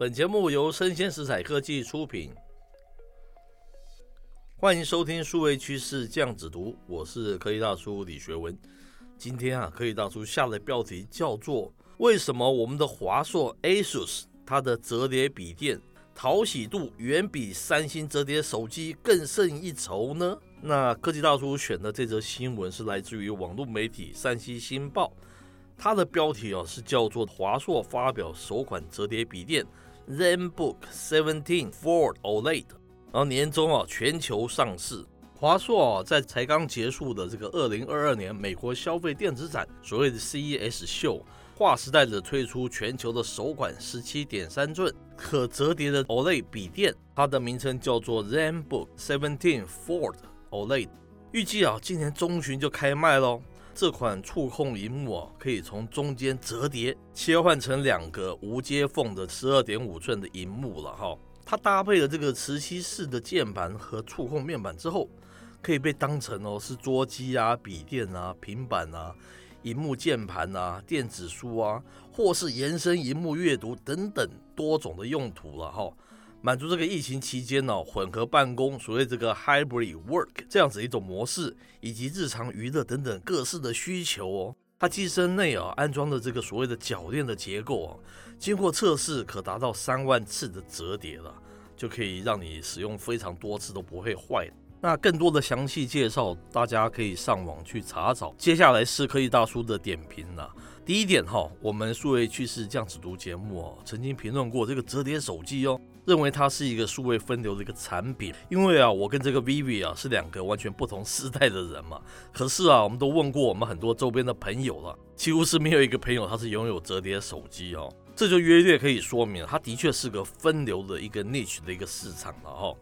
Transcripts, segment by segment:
本节目由生鲜食材科技出品，欢迎收听数位趋势酱子读，我是科技大叔李学文。今天啊，科技大叔下的标题叫做“为什么我们的华硕 ASUS 它的折叠笔电讨喜度远比三星折叠手机更胜一筹呢？”那科技大叔选的这则新闻是来自于网络媒体《山西新报》，它的标题哦是叫做“华硕发表首款折叠笔电”。ZenBook 17 Fold OLED，然后年终啊全球上市。华硕啊在才刚结束的这个二零二二年美国消费电子展，所谓的 CES 秀，划时代的推出全球的首款十七点三寸可折叠的 OLED 笔电，它的名称叫做 ZenBook 17 Fold OLED，预计啊今年中旬就开卖喽。这款触控萤幕啊，可以从中间折叠切换成两个无接缝的十二点五寸的萤幕了哈。它搭配了这个磁吸式的键盘和触控面板之后，可以被当成哦是桌机啊、笔电啊、平板啊、萤幕键盘啊、电子书啊，或是延伸萤幕阅读等等多种的用途了哈。满足这个疫情期间呢、混合办公，所谓这个 hybrid work 这样子一种模式，以及日常娱乐等等各式的需求哦。它机身内啊安装的这个所谓的铰链的结构啊，经过测试可达到三万次的折叠了，就可以让你使用非常多次都不会坏。那更多的详细介绍，大家可以上网去查找。接下来是科技大叔的点评了。第一点哈，我们数位趋势酱子读节目哦，曾经评论过这个折叠手机哦。认为它是一个数位分流的一个产品，因为啊，我跟这个 Vivi 啊是两个完全不同时代的人嘛。可是啊，我们都问过我们很多周边的朋友了，几乎是没有一个朋友他是拥有折叠手机哦。这就约略可以说明，它的确是个分流的一个 niche 的一个市场了哈。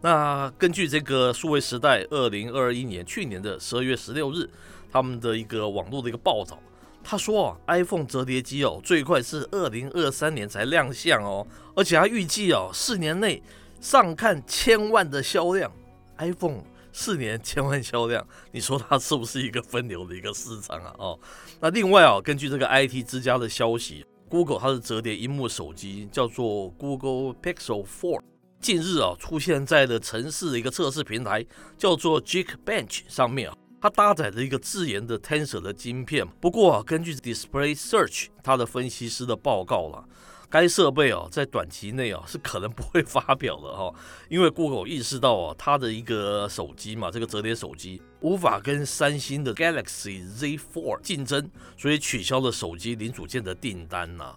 那根据这个数位时代二零二一年去年的十二月十六日，他们的一个网络的一个报道。他说啊，iPhone 折叠机哦，最快是二零二三年才亮相哦，而且他预计哦，四年内上看千万的销量。iPhone 四年千万销量，你说它是不是一个分流的一个市场啊？哦，那另外啊，根据这个 IT 之家的消息，Google 它的折叠萤幕手机叫做 Google Pixel Four，近日啊出现在了城市的一个测试平台，叫做 Geekbench 上面啊。它搭载了一个自研的 Tensor 的晶片，不过啊，根据 Display Search 它的分析师的报告了，该设备啊在短期内啊是可能不会发表的哈，因为 Google 意识到啊它的一个手机嘛，这个折叠手机无法跟三星的 Galaxy Z4 竞争，所以取消了手机零组件的订单呐。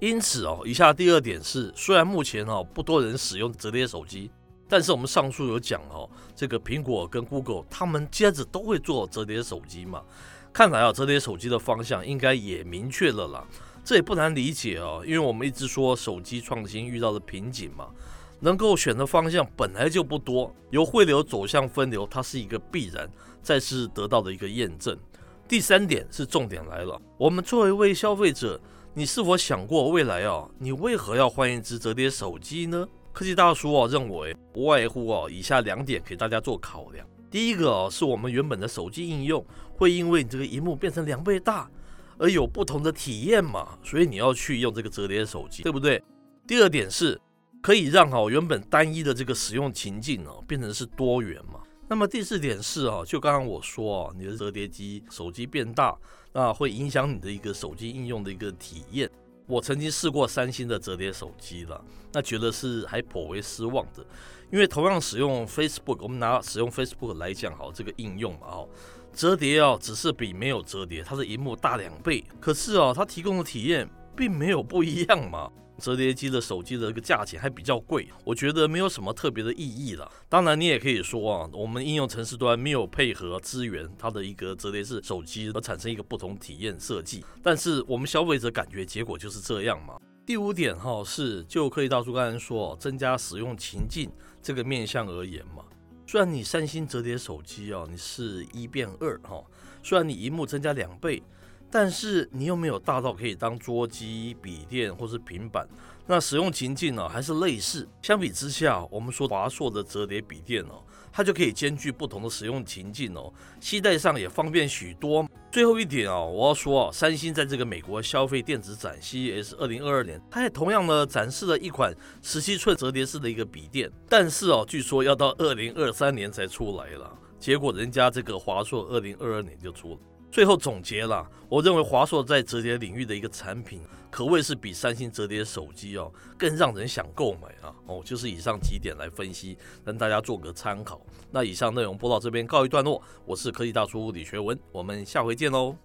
因此哦，以下第二点是，虽然目前哦不多人使用折叠手机。但是我们上述有讲哦，这个苹果跟 Google 他们接着都会做折叠手机嘛，看来啊，折叠手机的方向应该也明确了啦。这也不难理解哦，因为我们一直说手机创新遇到了瓶颈嘛，能够选的方向本来就不多，由汇流走向分流，它是一个必然，再次得到的一个验证。第三点是重点来了，我们作为一位消费者，你是否想过未来啊？你为何要换一只折叠手机呢？科技大叔啊，认为不外乎哦以下两点给大家做考量。第一个哦，是我们原本的手机应用会因为你这个萤幕变成两倍大而有不同的体验嘛，所以你要去用这个折叠手机，对不对？第二点是可以让好原本单一的这个使用情境哦变成是多元嘛。那么第四点是啊，就刚刚我说啊，你的折叠机手机变大，那会影响你的一个手机应用的一个体验。我曾经试过三星的折叠手机了，那觉得是还颇为失望的，因为同样使用 Facebook，我们拿使用 Facebook 来讲，好这个应用嘛，哦，折叠哦，只是比没有折叠，它的荧幕大两倍，可是哦，它提供的体验并没有不一样嘛。折叠机的手机的一个价钱还比较贵，我觉得没有什么特别的意义了。当然，你也可以说啊，我们应用程式端没有配合资源它的一个折叠式手机，而产生一个不同体验设计。但是我们消费者感觉结果就是这样嘛。第五点哈是，就科技大叔刚才说，增加使用情境这个面向而言嘛。虽然你三星折叠手机啊，你是一变二哈，虽然你萤幕增加两倍。但是你又没有大到可以当桌机、笔电或是平板，那使用情境呢还是类似。相比之下，我们说华硕的折叠笔电哦，它就可以兼具不同的使用情境哦，携带上也方便许多。最后一点啊，我要说啊，三星在这个美国消费电子展 CES 二零二二年，它也同样呢展示了一款十七寸折叠式的一个笔电，但是哦，据说要到二零二三年才出来了。结果人家这个华硕二零二二年就出了。最后总结了，我认为华硕在折叠领域的一个产品，可谓是比三星折叠手机哦更让人想购买啊。哦，就是以上几点来分析，跟大家做个参考。那以上内容播到这边告一段落，我是科技大叔李学文，我们下回见喽。